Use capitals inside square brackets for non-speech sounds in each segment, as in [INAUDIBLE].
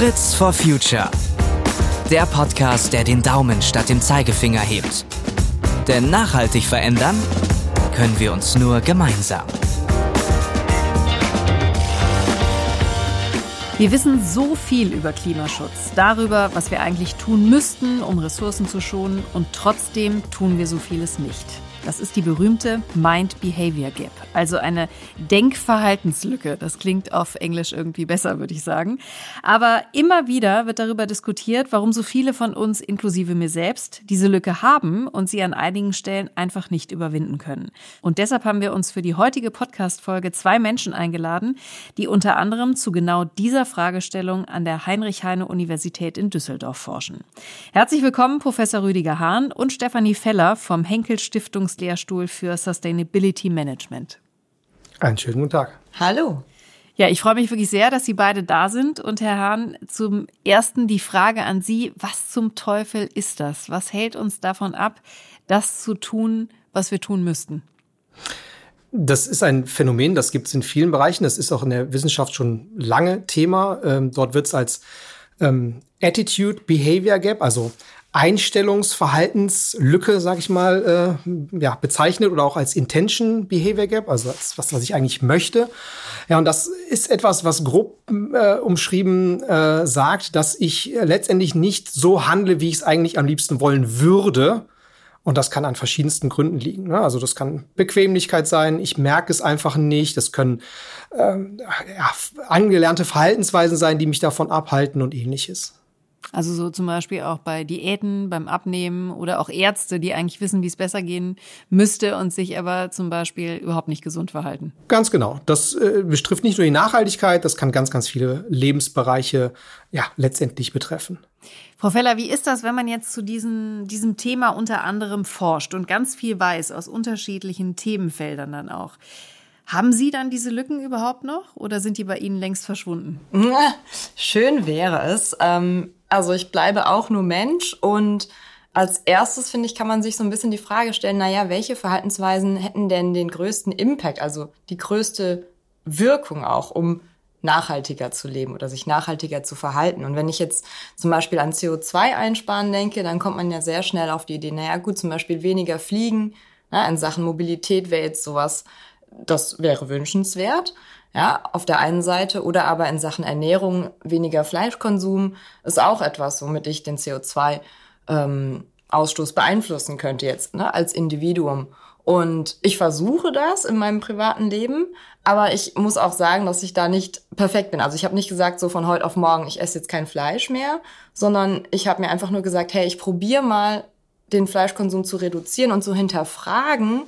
Fritz for Future. Der Podcast, der den Daumen statt dem Zeigefinger hebt. Denn nachhaltig verändern können wir uns nur gemeinsam. Wir wissen so viel über Klimaschutz, darüber, was wir eigentlich tun müssten, um Ressourcen zu schonen, und trotzdem tun wir so vieles nicht. Das ist die berühmte Mind-Behavior Gap, also eine Denkverhaltenslücke. Das klingt auf Englisch irgendwie besser, würde ich sagen. Aber immer wieder wird darüber diskutiert, warum so viele von uns, inklusive mir selbst, diese Lücke haben und sie an einigen Stellen einfach nicht überwinden können. Und deshalb haben wir uns für die heutige Podcast-Folge zwei Menschen eingeladen, die unter anderem zu genau dieser Fragestellung an der Heinrich-Heine-Universität in Düsseldorf forschen. Herzlich willkommen, Professor Rüdiger Hahn und Stefanie Feller vom Henkel Stiftung Forschungslehrstuhl für Sustainability Management. Einen schönen guten Tag. Hallo. Ja, ich freue mich wirklich sehr, dass Sie beide da sind. Und Herr Hahn, zum ersten die Frage an Sie, was zum Teufel ist das? Was hält uns davon ab, das zu tun, was wir tun müssten? Das ist ein Phänomen, das gibt es in vielen Bereichen. Das ist auch in der Wissenschaft schon lange Thema. Ähm, dort wird es als ähm, Attitude Behavior Gap, also Einstellungsverhaltenslücke, sag ich mal, äh, ja, bezeichnet oder auch als Intention Behavior Gap, also als was, was ich eigentlich möchte. Ja, und das ist etwas, was grob äh, umschrieben äh, sagt, dass ich letztendlich nicht so handle, wie ich es eigentlich am liebsten wollen würde. Und das kann an verschiedensten Gründen liegen. Ne? Also das kann Bequemlichkeit sein, ich merke es einfach nicht. Das können ähm, ja, angelernte Verhaltensweisen sein, die mich davon abhalten und ähnliches. Also so zum Beispiel auch bei Diäten, beim Abnehmen oder auch Ärzte, die eigentlich wissen, wie es besser gehen müsste und sich aber zum Beispiel überhaupt nicht gesund verhalten. Ganz genau. Das äh, betrifft nicht nur die Nachhaltigkeit, das kann ganz, ganz viele Lebensbereiche ja letztendlich betreffen. Frau Feller, wie ist das, wenn man jetzt zu diesem, diesem Thema unter anderem forscht und ganz viel weiß aus unterschiedlichen Themenfeldern dann auch? Haben Sie dann diese Lücken überhaupt noch oder sind die bei Ihnen längst verschwunden? [LAUGHS] Schön wäre es. Ähm also ich bleibe auch nur Mensch und als erstes, finde ich, kann man sich so ein bisschen die Frage stellen, naja, welche Verhaltensweisen hätten denn den größten Impact, also die größte Wirkung auch, um nachhaltiger zu leben oder sich nachhaltiger zu verhalten. Und wenn ich jetzt zum Beispiel an CO2 einsparen denke, dann kommt man ja sehr schnell auf die Idee, naja gut, zum Beispiel weniger fliegen, na, in Sachen Mobilität wäre jetzt sowas, das wäre wünschenswert. Ja, auf der einen Seite oder aber in Sachen Ernährung weniger Fleischkonsum ist auch etwas, womit ich den CO2 ähm, Ausstoß beeinflussen könnte jetzt ne, als Individuum. Und ich versuche das in meinem privaten Leben, aber ich muss auch sagen, dass ich da nicht perfekt bin. Also ich habe nicht gesagt, so von heute auf morgen, ich esse jetzt kein Fleisch mehr, sondern ich habe mir einfach nur gesagt, hey, ich probiere mal den Fleischkonsum zu reduzieren und zu hinterfragen,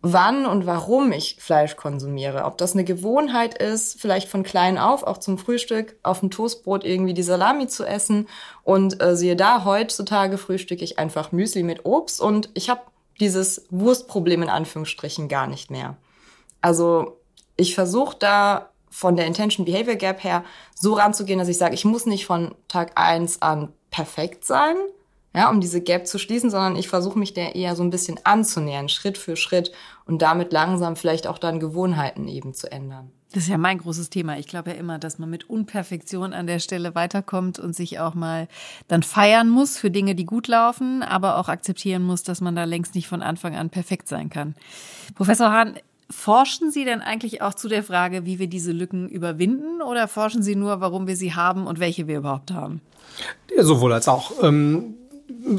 wann und warum ich Fleisch konsumiere. Ob das eine Gewohnheit ist, vielleicht von klein auf, auch zum Frühstück, auf dem Toastbrot irgendwie die Salami zu essen. Und äh, siehe da, heutzutage frühstücke ich einfach Müsli mit Obst und ich habe dieses Wurstproblem in Anführungsstrichen gar nicht mehr. Also ich versuche da von der Intention Behavior Gap her so ranzugehen, dass ich sage, ich muss nicht von Tag eins an perfekt sein, ja, um diese Gap zu schließen, sondern ich versuche mich der eher so ein bisschen anzunähern, Schritt für Schritt und damit langsam vielleicht auch dann Gewohnheiten eben zu ändern. Das ist ja mein großes Thema. Ich glaube ja immer, dass man mit Unperfektion an der Stelle weiterkommt und sich auch mal dann feiern muss für Dinge, die gut laufen, aber auch akzeptieren muss, dass man da längst nicht von Anfang an perfekt sein kann. Professor Hahn, forschen Sie denn eigentlich auch zu der Frage, wie wir diese Lücken überwinden oder forschen Sie nur, warum wir sie haben und welche wir überhaupt haben? Ja, sowohl als auch. Ähm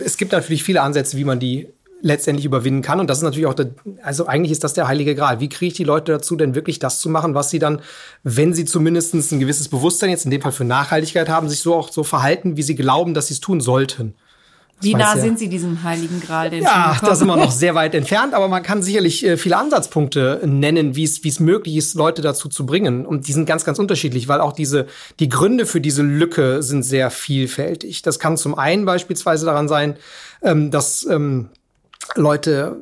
es gibt natürlich viele Ansätze, wie man die letztendlich überwinden kann. Und das ist natürlich auch, der, also eigentlich ist das der heilige Gral. Wie kriege ich die Leute dazu, denn wirklich das zu machen, was sie dann, wenn sie zumindest ein gewisses Bewusstsein jetzt in dem Fall für Nachhaltigkeit haben, sich so auch so verhalten, wie sie glauben, dass sie es tun sollten. Wie nah ja. sind Sie diesem Heiligen Gral denn Ja, da sind wir noch [LAUGHS] sehr weit entfernt, aber man kann sicherlich äh, viele Ansatzpunkte nennen, wie es wie es möglich ist, Leute dazu zu bringen. Und die sind ganz, ganz unterschiedlich, weil auch diese die Gründe für diese Lücke sind sehr vielfältig. Das kann zum einen beispielsweise daran sein, ähm, dass ähm, Leute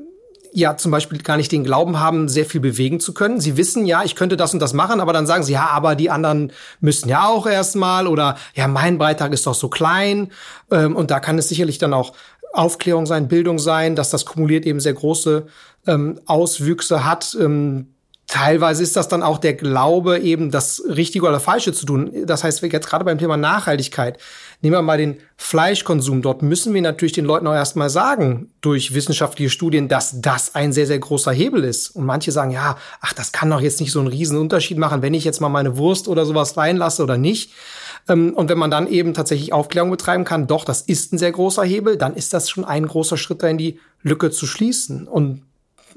ja zum Beispiel gar nicht den Glauben haben, sehr viel bewegen zu können. Sie wissen ja, ich könnte das und das machen, aber dann sagen sie, ja, aber die anderen müssen ja auch erstmal oder ja, mein Beitrag ist doch so klein. Ähm, und da kann es sicherlich dann auch Aufklärung sein, Bildung sein, dass das kumuliert eben sehr große ähm, Auswüchse hat. Ähm, teilweise ist das dann auch der Glaube, eben das Richtige oder Falsche zu tun. Das heißt, jetzt gerade beim Thema Nachhaltigkeit, nehmen wir mal den Fleischkonsum. Dort müssen wir natürlich den Leuten auch erstmal sagen, durch wissenschaftliche Studien, dass das ein sehr, sehr großer Hebel ist. Und manche sagen, ja, ach, das kann doch jetzt nicht so einen riesen Unterschied machen, wenn ich jetzt mal meine Wurst oder sowas reinlasse oder nicht. Ähm, und wenn man dann eben tatsächlich Aufklärung betreiben kann, doch, das ist ein sehr großer Hebel, dann ist das schon ein großer Schritt dahin, die Lücke zu schließen. Und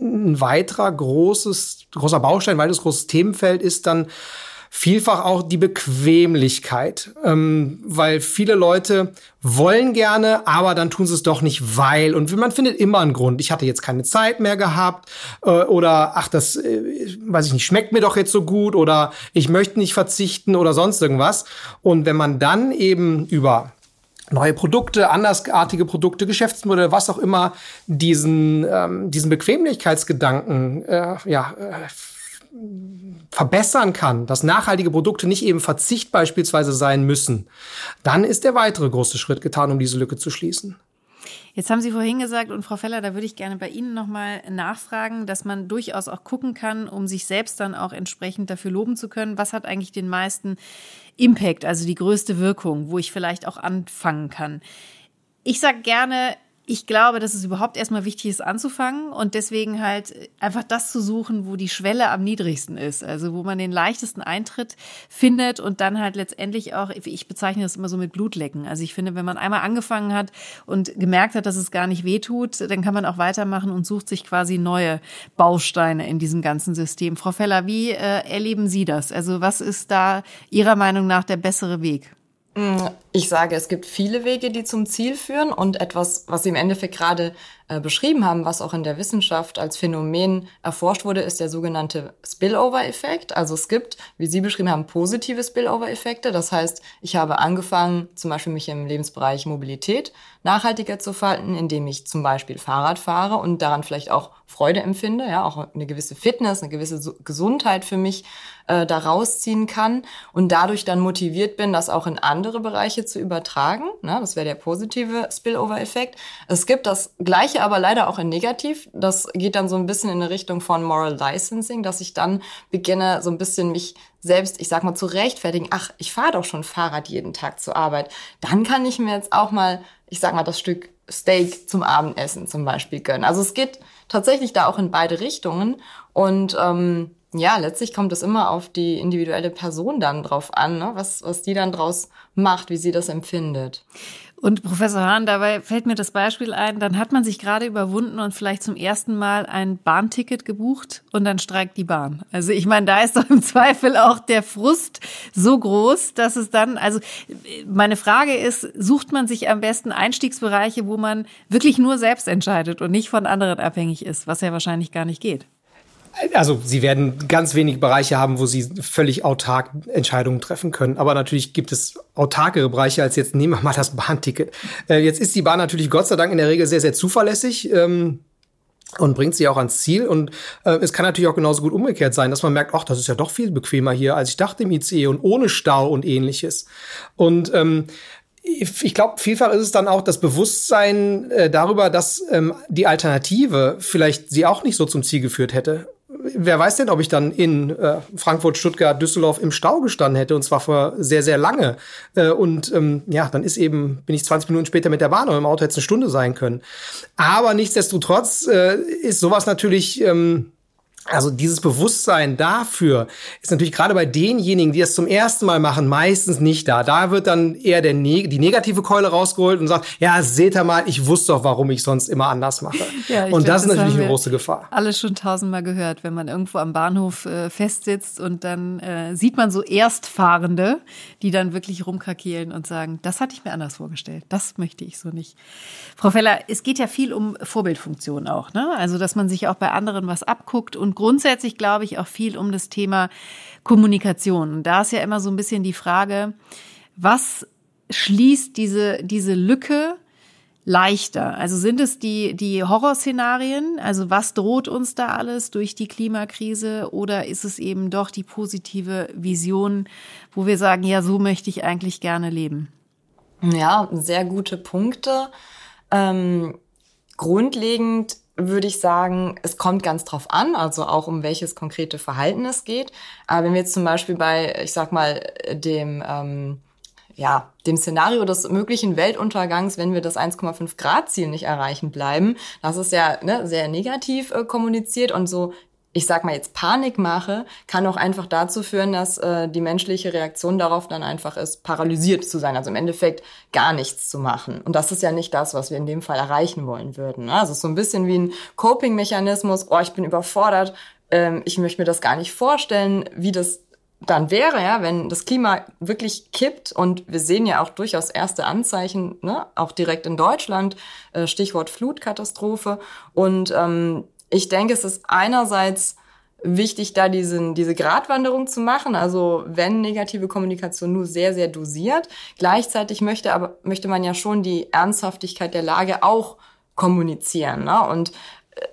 ein weiterer großes, großer Baustein, ein weiteres großes Themenfeld ist dann vielfach auch die Bequemlichkeit, ähm, weil viele Leute wollen gerne, aber dann tun sie es doch nicht, weil und man findet immer einen Grund. Ich hatte jetzt keine Zeit mehr gehabt äh, oder ach das, äh, weiß ich nicht, schmeckt mir doch jetzt so gut oder ich möchte nicht verzichten oder sonst irgendwas. Und wenn man dann eben über neue Produkte, andersartige Produkte, Geschäftsmodelle, was auch immer, diesen, ähm, diesen Bequemlichkeitsgedanken äh, ja, äh, verbessern kann, dass nachhaltige Produkte nicht eben Verzicht beispielsweise sein müssen, dann ist der weitere große Schritt getan, um diese Lücke zu schließen. Jetzt haben Sie vorhin gesagt, und Frau Feller, da würde ich gerne bei Ihnen nochmal nachfragen, dass man durchaus auch gucken kann, um sich selbst dann auch entsprechend dafür loben zu können, was hat eigentlich den meisten Impact, also die größte Wirkung, wo ich vielleicht auch anfangen kann. Ich sage gerne, ich glaube, dass es überhaupt erstmal wichtig ist, anzufangen und deswegen halt einfach das zu suchen, wo die Schwelle am niedrigsten ist. Also wo man den leichtesten Eintritt findet und dann halt letztendlich auch, ich bezeichne das immer so mit Blutlecken. Also ich finde, wenn man einmal angefangen hat und gemerkt hat, dass es gar nicht wehtut, dann kann man auch weitermachen und sucht sich quasi neue Bausteine in diesem ganzen System. Frau Feller, wie äh, erleben Sie das? Also was ist da Ihrer Meinung nach der bessere Weg? Mm, ich sage, es gibt viele Wege, die zum Ziel führen und etwas, was Sie im Endeffekt gerade äh, beschrieben haben, was auch in der Wissenschaft als Phänomen erforscht wurde, ist der sogenannte Spillover-Effekt. Also es gibt, wie Sie beschrieben haben, positive Spillover-Effekte. Das heißt, ich habe angefangen, zum Beispiel mich im Lebensbereich Mobilität nachhaltiger zu verhalten, indem ich zum Beispiel Fahrrad fahre und daran vielleicht auch Freude empfinde, ja, auch eine gewisse Fitness, eine gewisse Gesundheit für mich äh, da rausziehen kann und dadurch dann motiviert bin, das auch in andere Bereiche zu übertragen. Ne? Das wäre der positive Spillover-Effekt. Es gibt das gleiche aber leider auch in negativ. Das geht dann so ein bisschen in eine Richtung von Moral Licensing, dass ich dann beginne, so ein bisschen mich selbst, ich sag mal, zu rechtfertigen. Ach, ich fahre doch schon Fahrrad jeden Tag zur Arbeit. Dann kann ich mir jetzt auch mal, ich sag mal, das Stück Steak zum Abendessen zum Beispiel gönnen. Also es geht tatsächlich da auch in beide Richtungen. Und ähm, ja, letztlich kommt es immer auf die individuelle Person dann drauf an, ne? was, was die dann draus macht, wie sie das empfindet. Und Professor Hahn, dabei fällt mir das Beispiel ein, dann hat man sich gerade überwunden und vielleicht zum ersten Mal ein Bahnticket gebucht und dann streikt die Bahn. Also ich meine, da ist doch im [LAUGHS] Zweifel auch der Frust so groß, dass es dann, also meine Frage ist, sucht man sich am besten Einstiegsbereiche, wo man wirklich nur selbst entscheidet und nicht von anderen abhängig ist, was ja wahrscheinlich gar nicht geht? Also sie werden ganz wenige Bereiche haben, wo sie völlig autark Entscheidungen treffen können. Aber natürlich gibt es autarkere Bereiche als jetzt nehmen wir mal das Bahnticket. Äh, jetzt ist die Bahn natürlich Gott sei Dank in der Regel sehr, sehr zuverlässig. Ähm, und bringt sie auch ans Ziel. Und äh, es kann natürlich auch genauso gut umgekehrt sein, dass man merkt, ach, das ist ja doch viel bequemer hier, als ich dachte im ICE und ohne Stau und ähnliches. Und ähm, ich glaube, vielfach ist es dann auch das Bewusstsein äh, darüber, dass ähm, die Alternative vielleicht sie auch nicht so zum Ziel geführt hätte wer weiß denn, ob ich dann in äh, Frankfurt, Stuttgart, Düsseldorf im Stau gestanden hätte und zwar vor sehr, sehr lange. Äh, und ähm, ja, dann ist eben, bin ich 20 Minuten später mit der Bahn oder im Auto hätte es eine Stunde sein können. Aber nichtsdestotrotz äh, ist sowas natürlich ähm, also dieses Bewusstsein dafür ist natürlich gerade bei denjenigen, die das zum ersten Mal machen, meistens nicht da. Da wird dann eher der ne die negative Keule rausgeholt und sagt, ja, seht ihr mal, ich wusste doch, warum ich sonst immer anders mache. [LAUGHS] Ja, und glaub, das ist natürlich eine große Gefahr. Alles schon tausendmal gehört, wenn man irgendwo am Bahnhof äh, festsitzt und dann äh, sieht man so Erstfahrende, die dann wirklich rumkrakeelen und sagen, das hatte ich mir anders vorgestellt. Das möchte ich so nicht. Frau Feller, es geht ja viel um Vorbildfunktion auch, ne? Also, dass man sich auch bei anderen was abguckt und grundsätzlich glaube ich auch viel um das Thema Kommunikation. Und da ist ja immer so ein bisschen die Frage, was schließt diese, diese Lücke leichter? Also sind es die, die Horrorszenarien? Also was droht uns da alles durch die Klimakrise? Oder ist es eben doch die positive Vision, wo wir sagen, ja, so möchte ich eigentlich gerne leben? Ja, sehr gute Punkte. Ähm grundlegend würde ich sagen, es kommt ganz drauf an, also auch um welches konkrete Verhalten es geht. Aber wenn wir jetzt zum Beispiel bei, ich sag mal, dem ähm, ja, dem Szenario des möglichen Weltuntergangs, wenn wir das 1,5 Grad Ziel nicht erreichen bleiben, das ist ja ne, sehr negativ äh, kommuniziert und so ich sag mal jetzt Panikmache, kann auch einfach dazu führen, dass äh, die menschliche Reaktion darauf dann einfach ist, paralysiert zu sein, also im Endeffekt gar nichts zu machen. Und das ist ja nicht das, was wir in dem Fall erreichen wollen würden. Ne? Also so ein bisschen wie ein Coping-Mechanismus, oh, ich bin überfordert, ähm, ich möchte mir das gar nicht vorstellen, wie das dann wäre, ja, wenn das Klima wirklich kippt und wir sehen ja auch durchaus erste Anzeichen, ne, auch direkt in Deutschland, äh, Stichwort Flutkatastrophe. Und ähm, ich denke, es ist einerseits wichtig, da diesen, diese Gratwanderung zu machen, also wenn negative Kommunikation nur sehr, sehr dosiert. Gleichzeitig möchte aber, möchte man ja schon die Ernsthaftigkeit der Lage auch kommunizieren. Ne? Und äh,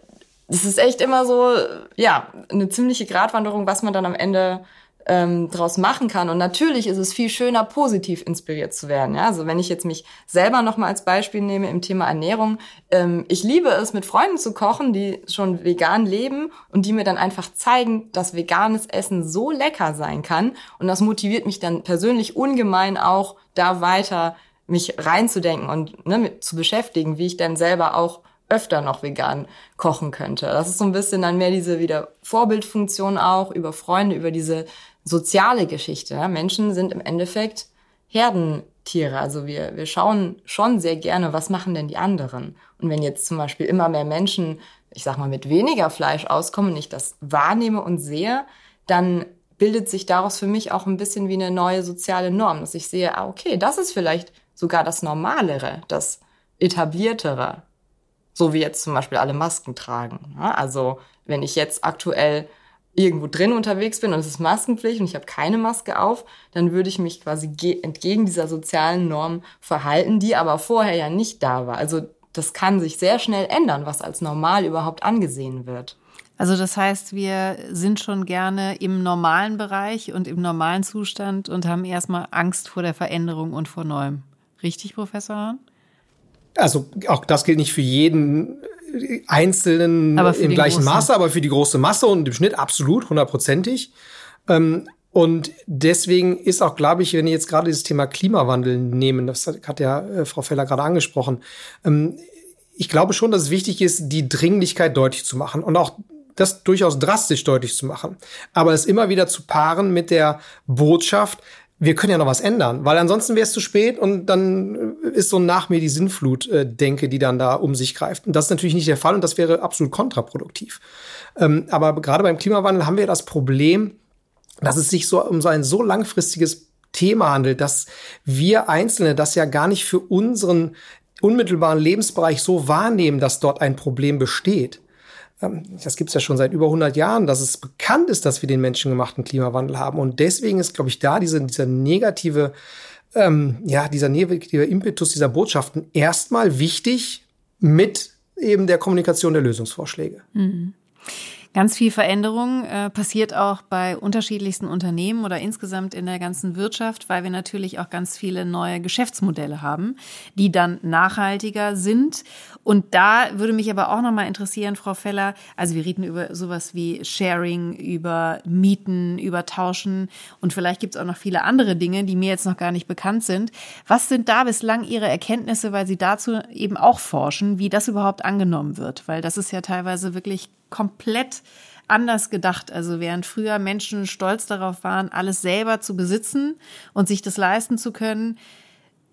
es ist echt immer so, ja, eine ziemliche Gratwanderung, was man dann am Ende ähm, draus machen kann. Und natürlich ist es viel schöner, positiv inspiriert zu werden. Ja? Also wenn ich jetzt mich selber nochmal als Beispiel nehme im Thema Ernährung, ähm, ich liebe es, mit Freunden zu kochen, die schon vegan leben und die mir dann einfach zeigen, dass veganes Essen so lecker sein kann. Und das motiviert mich dann persönlich ungemein auch, da weiter mich reinzudenken und ne, mit, zu beschäftigen, wie ich dann selber auch öfter noch vegan kochen könnte. Das ist so ein bisschen dann mehr diese wieder Vorbildfunktion auch über Freunde, über diese soziale Geschichte. Menschen sind im Endeffekt Herdentiere. Also wir, wir schauen schon sehr gerne, was machen denn die anderen. Und wenn jetzt zum Beispiel immer mehr Menschen, ich sag mal, mit weniger Fleisch auskommen und ich das wahrnehme und sehe, dann bildet sich daraus für mich auch ein bisschen wie eine neue soziale Norm, dass ich sehe, ah, okay, das ist vielleicht sogar das Normalere, das Etabliertere. So wie jetzt zum Beispiel alle Masken tragen. Also wenn ich jetzt aktuell irgendwo drin unterwegs bin und es ist Maskenpflicht und ich habe keine Maske auf, dann würde ich mich quasi entgegen dieser sozialen Norm verhalten, die aber vorher ja nicht da war. Also das kann sich sehr schnell ändern, was als normal überhaupt angesehen wird. Also das heißt, wir sind schon gerne im normalen Bereich und im normalen Zustand und haben erstmal Angst vor der Veränderung und vor Neuem. Richtig, Professor Hahn? Also auch das gilt nicht für jeden Einzelnen im gleichen großen. Maße, aber für die große Masse und im Schnitt absolut, hundertprozentig. Ähm, und deswegen ist auch, glaube ich, wenn ihr jetzt gerade dieses Thema Klimawandel nehmen, das hat ja äh, Frau Feller gerade angesprochen, ähm, ich glaube schon, dass es wichtig ist, die Dringlichkeit deutlich zu machen und auch das durchaus drastisch deutlich zu machen. Aber es immer wieder zu paaren mit der Botschaft, wir können ja noch was ändern, weil ansonsten wäre es zu spät und dann ist so nach mir die Sinnflut-Denke, äh, die dann da um sich greift. Und das ist natürlich nicht der Fall und das wäre absolut kontraproduktiv. Ähm, aber gerade beim Klimawandel haben wir das Problem, dass es sich so um so ein so langfristiges Thema handelt, dass wir Einzelne das ja gar nicht für unseren unmittelbaren Lebensbereich so wahrnehmen, dass dort ein Problem besteht. Ähm, das gibt es ja schon seit über 100 Jahren, dass es bekannt ist, dass wir den menschengemachten Klimawandel haben. Und deswegen ist, glaube ich, da diese, dieser negative, ähm, ja, dieser negative Impetus dieser Botschaften erstmal wichtig mit eben der Kommunikation der Lösungsvorschläge. Mhm. Ganz viel Veränderung äh, passiert auch bei unterschiedlichsten Unternehmen oder insgesamt in der ganzen Wirtschaft, weil wir natürlich auch ganz viele neue Geschäftsmodelle haben, die dann nachhaltiger sind. Und da würde mich aber auch nochmal interessieren, Frau Feller, also wir reden über sowas wie Sharing, über Mieten, über Tauschen und vielleicht gibt es auch noch viele andere Dinge, die mir jetzt noch gar nicht bekannt sind. Was sind da bislang Ihre Erkenntnisse, weil Sie dazu eben auch forschen, wie das überhaupt angenommen wird? Weil das ist ja teilweise wirklich komplett anders gedacht. Also während früher Menschen stolz darauf waren, alles selber zu besitzen und sich das leisten zu können,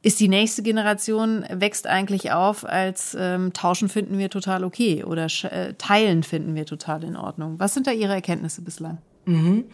ist die nächste Generation wächst eigentlich auf, als ähm, Tauschen finden wir total okay oder äh, Teilen finden wir total in Ordnung. Was sind da Ihre Erkenntnisse bislang? Mhm.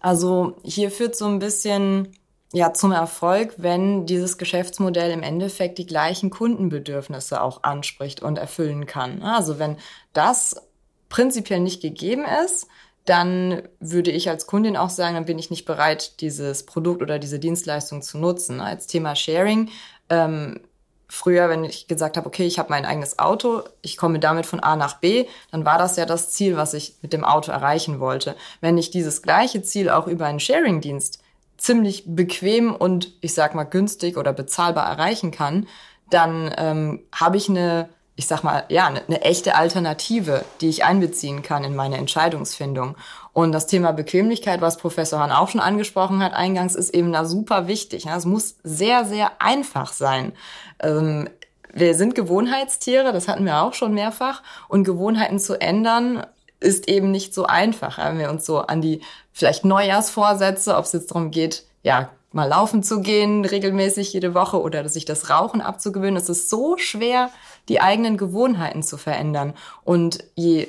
Also hier führt so ein bisschen ja zum Erfolg, wenn dieses Geschäftsmodell im Endeffekt die gleichen Kundenbedürfnisse auch anspricht und erfüllen kann. Also wenn das prinzipiell nicht gegeben ist, dann würde ich als Kundin auch sagen, dann bin ich nicht bereit, dieses Produkt oder diese Dienstleistung zu nutzen. Als Thema Sharing, ähm, früher, wenn ich gesagt habe, okay, ich habe mein eigenes Auto, ich komme damit von A nach B, dann war das ja das Ziel, was ich mit dem Auto erreichen wollte. Wenn ich dieses gleiche Ziel auch über einen Sharing-Dienst ziemlich bequem und ich sag mal günstig oder bezahlbar erreichen kann, dann ähm, habe ich eine ich sag mal, ja, eine, eine echte Alternative, die ich einbeziehen kann in meine Entscheidungsfindung. Und das Thema Bequemlichkeit, was Professor Hahn auch schon angesprochen hat eingangs, ist eben da super wichtig. Es muss sehr, sehr einfach sein. Ähm, wir sind Gewohnheitstiere, das hatten wir auch schon mehrfach. Und Gewohnheiten zu ändern ist eben nicht so einfach. Wenn wir uns so an die vielleicht Neujahrsvorsätze, ob es jetzt darum geht, ja, mal laufen zu gehen, regelmäßig jede Woche oder sich das Rauchen abzugewöhnen. Es ist so schwer, die eigenen Gewohnheiten zu verändern. Und je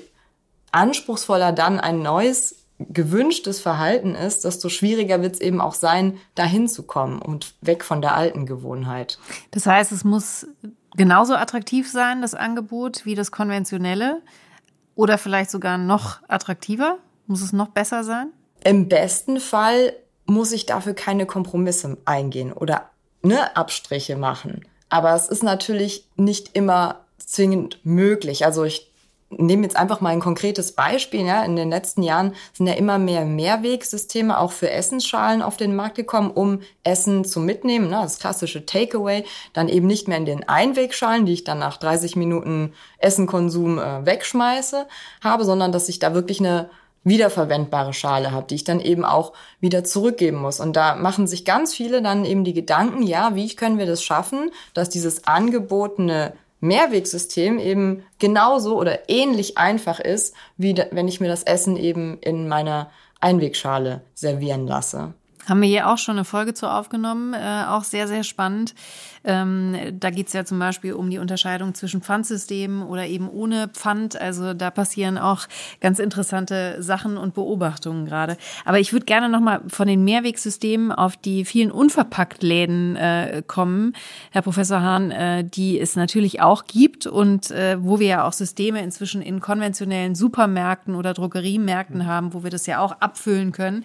anspruchsvoller dann ein neues gewünschtes Verhalten ist, desto schwieriger wird es eben auch sein, dahin zu kommen und weg von der alten Gewohnheit. Das heißt, es muss genauso attraktiv sein, das Angebot, wie das konventionelle oder vielleicht sogar noch attraktiver? Muss es noch besser sein? Im besten Fall muss ich dafür keine Kompromisse eingehen oder ne, Abstriche machen. Aber es ist natürlich nicht immer zwingend möglich. Also ich nehme jetzt einfach mal ein konkretes Beispiel. Ja. In den letzten Jahren sind ja immer mehr Mehrwegsysteme auch für Essensschalen auf den Markt gekommen, um Essen zu mitnehmen. Ne. Das klassische Takeaway, dann eben nicht mehr in den Einwegschalen, die ich dann nach 30 Minuten Essenkonsum äh, wegschmeiße, habe, sondern dass ich da wirklich eine wiederverwendbare Schale habe, die ich dann eben auch wieder zurückgeben muss. Und da machen sich ganz viele dann eben die Gedanken, ja, wie können wir das schaffen, dass dieses angebotene Mehrwegsystem eben genauso oder ähnlich einfach ist, wie wenn ich mir das Essen eben in meiner Einwegschale servieren lasse. Haben wir hier auch schon eine Folge zu aufgenommen, äh, auch sehr, sehr spannend. Ähm, da geht es ja zum Beispiel um die Unterscheidung zwischen Pfandsystemen oder eben ohne Pfand. Also da passieren auch ganz interessante Sachen und Beobachtungen gerade. Aber ich würde gerne nochmal von den Mehrwegsystemen auf die vielen Unverpacktläden äh, kommen, Herr Professor Hahn, äh, die es natürlich auch gibt und äh, wo wir ja auch Systeme inzwischen in konventionellen Supermärkten oder Drogeriemärkten haben, wo wir das ja auch abfüllen können.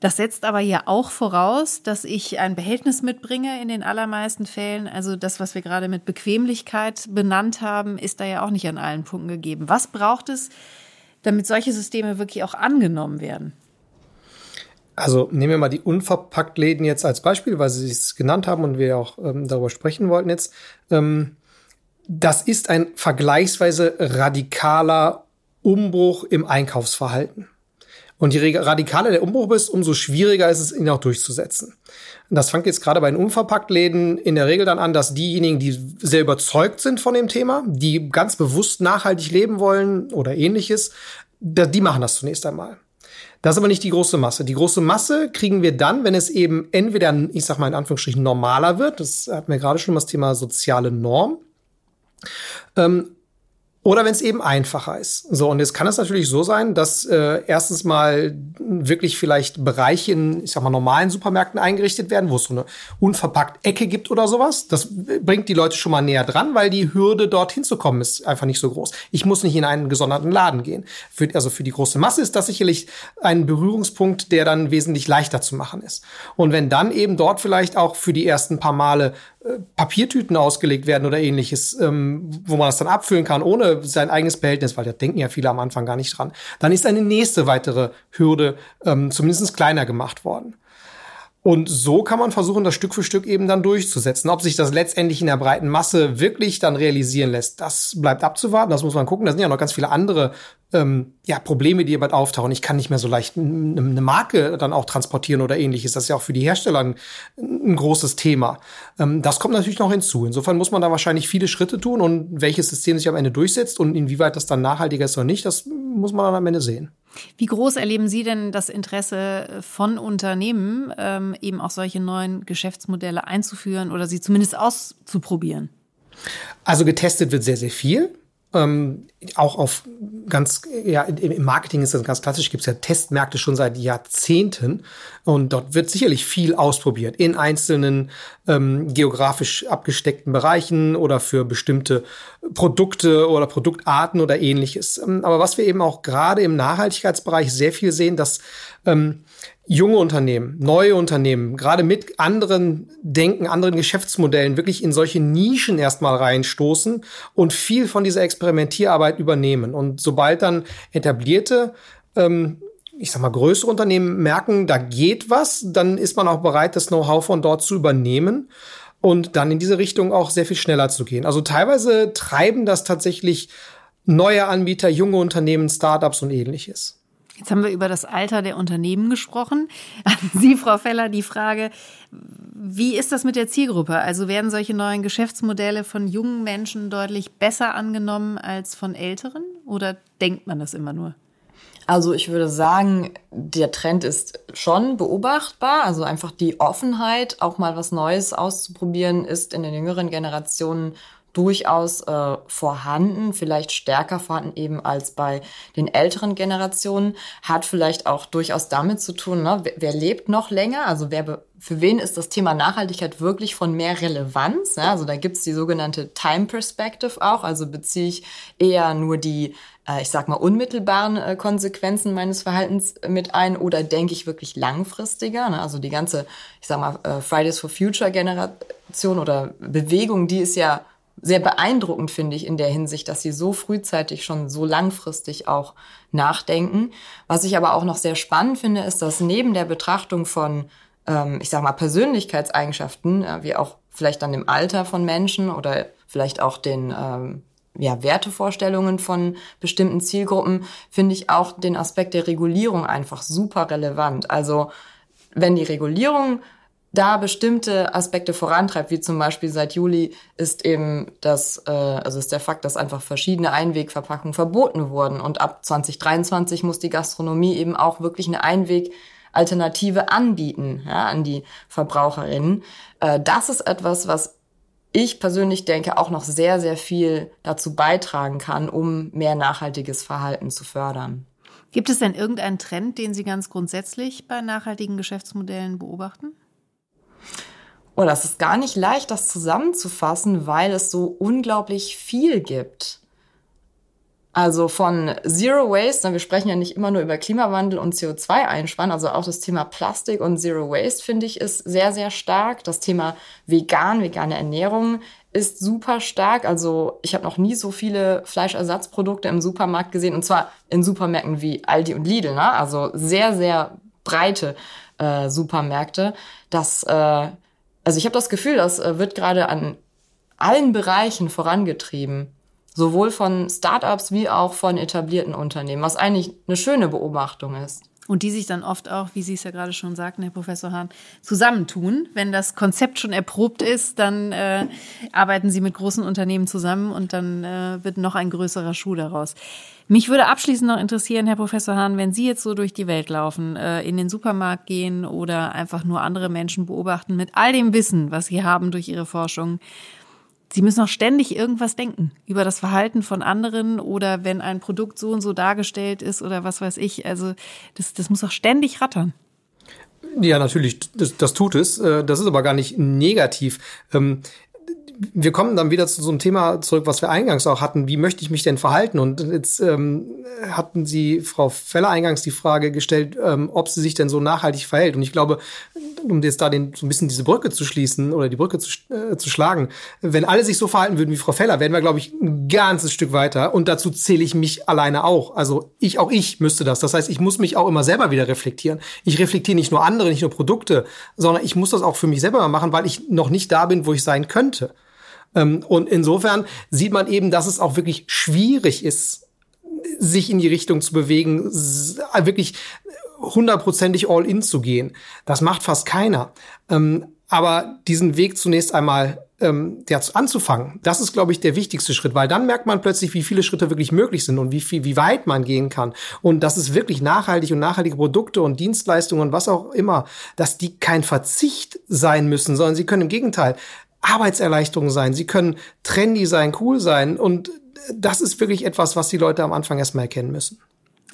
Das setzt aber ja auch voraus, dass ich ein Behältnis mitbringe in den allermeisten Fällen. Also das, was wir gerade mit Bequemlichkeit benannt haben, ist da ja auch nicht an allen Punkten gegeben. Was braucht es, damit solche Systeme wirklich auch angenommen werden? Also nehmen wir mal die Unverpacktläden jetzt als Beispiel, weil Sie es genannt haben und wir auch ähm, darüber sprechen wollten jetzt. Ähm, das ist ein vergleichsweise radikaler Umbruch im Einkaufsverhalten. Und je radikaler der Umbruch ist, umso schwieriger ist es, ihn auch durchzusetzen. Das fängt jetzt gerade bei den Unverpacktläden in der Regel dann an, dass diejenigen, die sehr überzeugt sind von dem Thema, die ganz bewusst nachhaltig leben wollen oder ähnliches, die machen das zunächst einmal. Das ist aber nicht die große Masse. Die große Masse kriegen wir dann, wenn es eben entweder, ich sag mal in Anführungsstrichen, normaler wird. Das hatten wir gerade schon das Thema soziale Norm. Ähm, oder wenn es eben einfacher ist. So, und jetzt kann es natürlich so sein, dass äh, erstens mal wirklich vielleicht Bereiche in, ich sag mal, normalen Supermärkten eingerichtet werden, wo es so eine unverpackt Ecke gibt oder sowas. Das bringt die Leute schon mal näher dran, weil die Hürde, dorthin zu kommen, ist einfach nicht so groß. Ich muss nicht in einen gesonderten Laden gehen. Für, also für die große Masse ist das sicherlich ein Berührungspunkt, der dann wesentlich leichter zu machen ist. Und wenn dann eben dort vielleicht auch für die ersten paar Male Papiertüten ausgelegt werden oder ähnliches, ähm, wo man das dann abfüllen kann, ohne sein eigenes Behältnis, weil da denken ja viele am Anfang gar nicht dran. Dann ist eine nächste weitere Hürde ähm, zumindest kleiner gemacht worden. Und so kann man versuchen, das Stück für Stück eben dann durchzusetzen. Ob sich das letztendlich in der breiten Masse wirklich dann realisieren lässt, das bleibt abzuwarten. Das muss man gucken. Da sind ja noch ganz viele andere ähm, ja, Probleme, die bald auftauchen. Ich kann nicht mehr so leicht eine Marke dann auch transportieren oder ähnliches. Das ist ja auch für die Hersteller ein, ein großes Thema. Ähm, das kommt natürlich noch hinzu. Insofern muss man da wahrscheinlich viele Schritte tun und welches System sich am Ende durchsetzt und inwieweit das dann nachhaltiger ist oder nicht, das muss man dann am Ende sehen. Wie groß erleben Sie denn das Interesse von Unternehmen, ähm, eben auch solche neuen Geschäftsmodelle einzuführen oder sie zumindest auszuprobieren? Also getestet wird sehr, sehr viel ähm, auch auf ganz, ja, im Marketing ist das ganz klassisch, gibt es ja Testmärkte schon seit Jahrzehnten und dort wird sicherlich viel ausprobiert in einzelnen ähm, geografisch abgesteckten Bereichen oder für bestimmte Produkte oder Produktarten oder ähnliches. Ähm, aber was wir eben auch gerade im Nachhaltigkeitsbereich sehr viel sehen, dass ähm, junge Unternehmen, neue Unternehmen, gerade mit anderen Denken, anderen Geschäftsmodellen wirklich in solche Nischen erstmal reinstoßen und viel von dieser Experimentierarbeit übernehmen. Und sobald dann etablierte ähm, ich sag mal, größere Unternehmen merken, da geht was, dann ist man auch bereit, das Know-how von dort zu übernehmen und dann in diese Richtung auch sehr viel schneller zu gehen. Also teilweise treiben das tatsächlich neue Anbieter, junge Unternehmen, Startups und ähnliches. Jetzt haben wir über das Alter der Unternehmen gesprochen. An [LAUGHS] Sie, Frau Feller, die Frage, wie ist das mit der Zielgruppe? Also werden solche neuen Geschäftsmodelle von jungen Menschen deutlich besser angenommen als von älteren? Oder denkt man das immer nur? Also ich würde sagen, der Trend ist schon beobachtbar. Also einfach die Offenheit, auch mal was Neues auszuprobieren, ist in den jüngeren Generationen durchaus äh, vorhanden, vielleicht stärker vorhanden eben als bei den älteren Generationen, hat vielleicht auch durchaus damit zu tun, ne, wer, wer lebt noch länger, also wer für wen ist das Thema Nachhaltigkeit wirklich von mehr Relevanz? Ja, also da gibt's die sogenannte Time Perspective auch, also beziehe ich eher nur die, äh, ich sag mal, unmittelbaren äh, Konsequenzen meines Verhaltens mit ein oder denke ich wirklich langfristiger? Ne? Also die ganze, ich sag mal, äh, Fridays for Future Generation oder Bewegung, die ist ja sehr beeindruckend, finde ich, in der Hinsicht, dass sie so frühzeitig schon so langfristig auch nachdenken. Was ich aber auch noch sehr spannend finde, ist, dass neben der Betrachtung von, ähm, ich sag mal, Persönlichkeitseigenschaften, äh, wie auch vielleicht dann dem Alter von Menschen oder vielleicht auch den ähm, ja, Wertevorstellungen von bestimmten Zielgruppen, finde ich auch den Aspekt der Regulierung einfach super relevant. Also wenn die Regulierung da bestimmte Aspekte vorantreibt, wie zum Beispiel seit Juli ist eben das, äh, also ist der Fakt, dass einfach verschiedene Einwegverpackungen verboten wurden und ab 2023 muss die Gastronomie eben auch wirklich eine Einwegalternative anbieten ja, an die Verbraucherinnen. Äh, das ist etwas, was ich persönlich denke, auch noch sehr, sehr viel dazu beitragen kann, um mehr nachhaltiges Verhalten zu fördern. Gibt es denn irgendeinen Trend, den Sie ganz grundsätzlich bei nachhaltigen Geschäftsmodellen beobachten? Oh, das ist gar nicht leicht, das zusammenzufassen, weil es so unglaublich viel gibt. Also von Zero Waste, wir sprechen ja nicht immer nur über Klimawandel und CO2 einsparen, also auch das Thema Plastik und Zero Waste finde ich ist sehr, sehr stark. Das Thema vegan, vegane Ernährung ist super stark. Also ich habe noch nie so viele Fleischersatzprodukte im Supermarkt gesehen und zwar in Supermärkten wie Aldi und Lidl. Ne? Also sehr, sehr breite äh, Supermärkte. Das äh, also ich habe das Gefühl, das äh, wird gerade an allen Bereichen vorangetrieben. Sowohl von Startups wie auch von etablierten Unternehmen, was eigentlich eine schöne Beobachtung ist. Und die sich dann oft auch, wie Sie es ja gerade schon sagten, Herr Professor Hahn, zusammentun. Wenn das Konzept schon erprobt ist, dann äh, arbeiten Sie mit großen Unternehmen zusammen und dann äh, wird noch ein größerer Schuh daraus. Mich würde abschließend noch interessieren, Herr Professor Hahn, wenn Sie jetzt so durch die Welt laufen, äh, in den Supermarkt gehen oder einfach nur andere Menschen beobachten, mit all dem Wissen, was Sie haben durch Ihre Forschung, Sie müssen auch ständig irgendwas denken über das Verhalten von anderen oder wenn ein Produkt so und so dargestellt ist oder was weiß ich. Also das, das muss auch ständig rattern. Ja, natürlich, das, das tut es. Äh, das ist aber gar nicht negativ. Wir kommen dann wieder zu so einem Thema zurück, was wir eingangs auch hatten. Wie möchte ich mich denn verhalten? Und jetzt ähm, hatten Sie, Frau Feller, eingangs die Frage gestellt, ähm, ob sie sich denn so nachhaltig verhält. Und ich glaube, um jetzt da den, so ein bisschen diese Brücke zu schließen oder die Brücke zu, äh, zu schlagen, wenn alle sich so verhalten würden wie Frau Feller, wären wir, glaube ich, ein ganzes Stück weiter. Und dazu zähle ich mich alleine auch. Also ich, auch ich müsste das. Das heißt, ich muss mich auch immer selber wieder reflektieren. Ich reflektiere nicht nur andere, nicht nur Produkte, sondern ich muss das auch für mich selber machen, weil ich noch nicht da bin, wo ich sein könnte. Ähm, und insofern sieht man eben, dass es auch wirklich schwierig ist, sich in die Richtung zu bewegen, wirklich hundertprozentig all in zu gehen. Das macht fast keiner. Ähm, aber diesen Weg zunächst einmal ähm, ja, anzufangen, das ist, glaube ich, der wichtigste Schritt, weil dann merkt man plötzlich, wie viele Schritte wirklich möglich sind und wie viel, wie weit man gehen kann. Und dass es wirklich nachhaltig und nachhaltige Produkte und Dienstleistungen und was auch immer, dass die kein Verzicht sein müssen, sondern sie können im Gegenteil Arbeitserleichterung sein. Sie können trendy sein, cool sein. Und das ist wirklich etwas, was die Leute am Anfang erstmal erkennen müssen.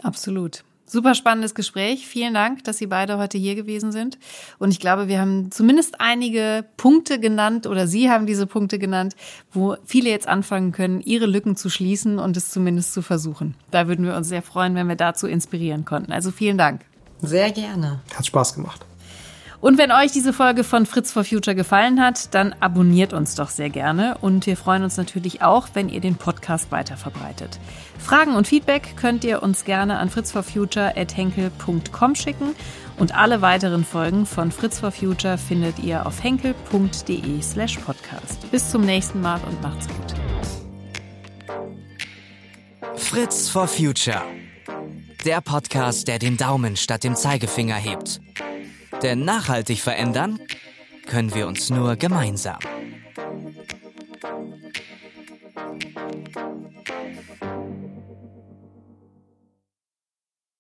Absolut. Super spannendes Gespräch. Vielen Dank, dass Sie beide heute hier gewesen sind. Und ich glaube, wir haben zumindest einige Punkte genannt oder Sie haben diese Punkte genannt, wo viele jetzt anfangen können, ihre Lücken zu schließen und es zumindest zu versuchen. Da würden wir uns sehr freuen, wenn wir dazu inspirieren konnten. Also vielen Dank. Sehr gerne. Hat Spaß gemacht. Und wenn euch diese Folge von Fritz for Future gefallen hat, dann abonniert uns doch sehr gerne. Und wir freuen uns natürlich auch, wenn ihr den Podcast weiterverbreitet. Fragen und Feedback könnt ihr uns gerne an fritzforfuture.henkel.com schicken. Und alle weiteren Folgen von Fritz for Future findet ihr auf henkel.de slash podcast. Bis zum nächsten Mal und macht's gut. Fritz for Future. Der Podcast, der den Daumen statt dem Zeigefinger hebt. Denn nachhaltig verändern können wir uns nur gemeinsam.